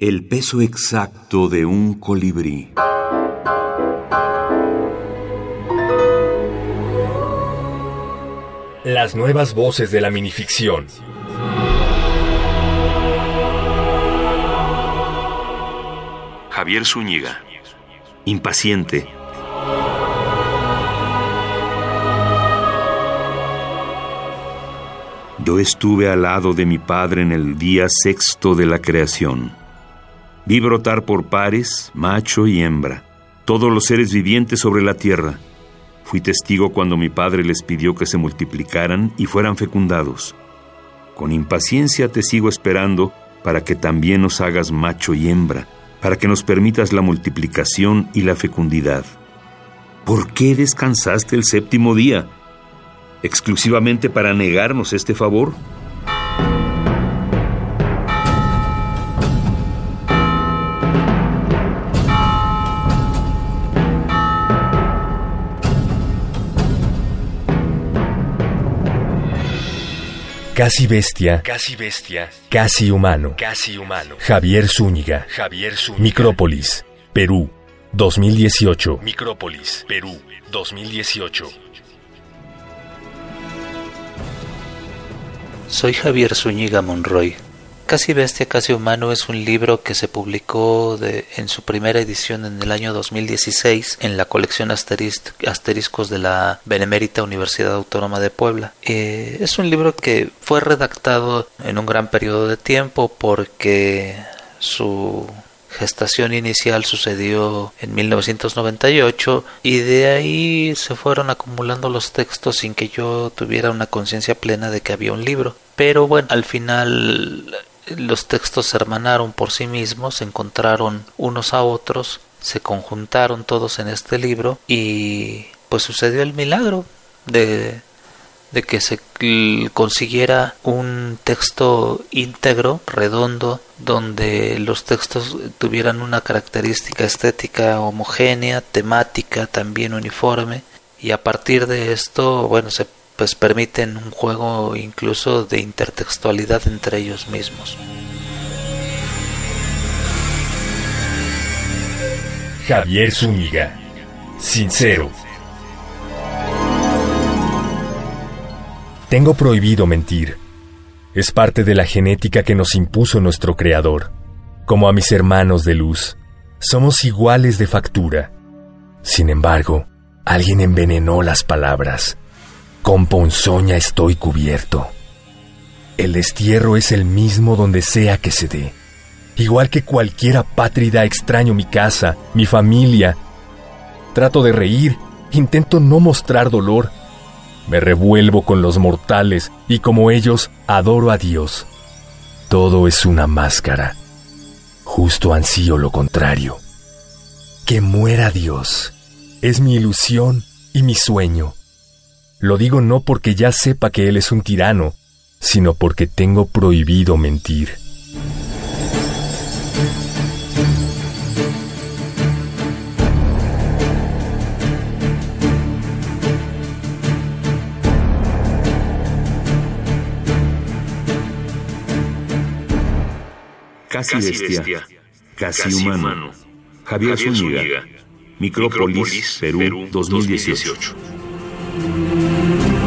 El peso exacto de un colibrí. Las nuevas voces de la minificción. Javier Zúñiga. Impaciente. Yo estuve al lado de mi padre en el día sexto de la creación. Vi brotar por pares, macho y hembra, todos los seres vivientes sobre la tierra. Fui testigo cuando mi padre les pidió que se multiplicaran y fueran fecundados. Con impaciencia te sigo esperando para que también nos hagas macho y hembra, para que nos permitas la multiplicación y la fecundidad. ¿Por qué descansaste el séptimo día? ¿Exclusivamente para negarnos este favor? Casi bestia. Casi bestia. Casi humano. Casi humano. Javier Zúñiga. Javier Zúñiga. Micrópolis, Perú, 2018. Micrópolis, Perú, 2018. Soy Javier Zúñiga Monroy. Casi Bestia, Casi Humano es un libro que se publicó de, en su primera edición en el año 2016 en la colección Asteriscos de la Benemérita Universidad Autónoma de Puebla. Eh, es un libro que fue redactado en un gran periodo de tiempo porque su gestación inicial sucedió en 1998 y de ahí se fueron acumulando los textos sin que yo tuviera una conciencia plena de que había un libro. Pero bueno, al final los textos se hermanaron por sí mismos, se encontraron unos a otros, se conjuntaron todos en este libro y pues sucedió el milagro de, de que se consiguiera un texto íntegro, redondo, donde los textos tuvieran una característica estética homogénea, temática también uniforme. Y a partir de esto, bueno, se pues permiten un juego incluso de intertextualidad entre ellos mismos. Javier Zúñiga, sincero. Tengo prohibido mentir. Es parte de la genética que nos impuso nuestro Creador. Como a mis hermanos de luz, somos iguales de factura. Sin embargo, alguien envenenó las palabras con ponzoña estoy cubierto. El destierro es el mismo donde sea que se dé. Igual que cualquier apátrida extraño mi casa, mi familia. Trato de reír, intento no mostrar dolor. Me revuelvo con los mortales y como ellos adoro a Dios. Todo es una máscara. Justo ansío lo contrario. Que muera Dios. Es mi ilusión y mi sueño. Lo digo no porque ya sepa que él es un tirano, sino porque tengo prohibido mentir. Casi, bestia, casi, humano. Javier, Zúñiga, Micrópolis, Perú, 2018. Thank you.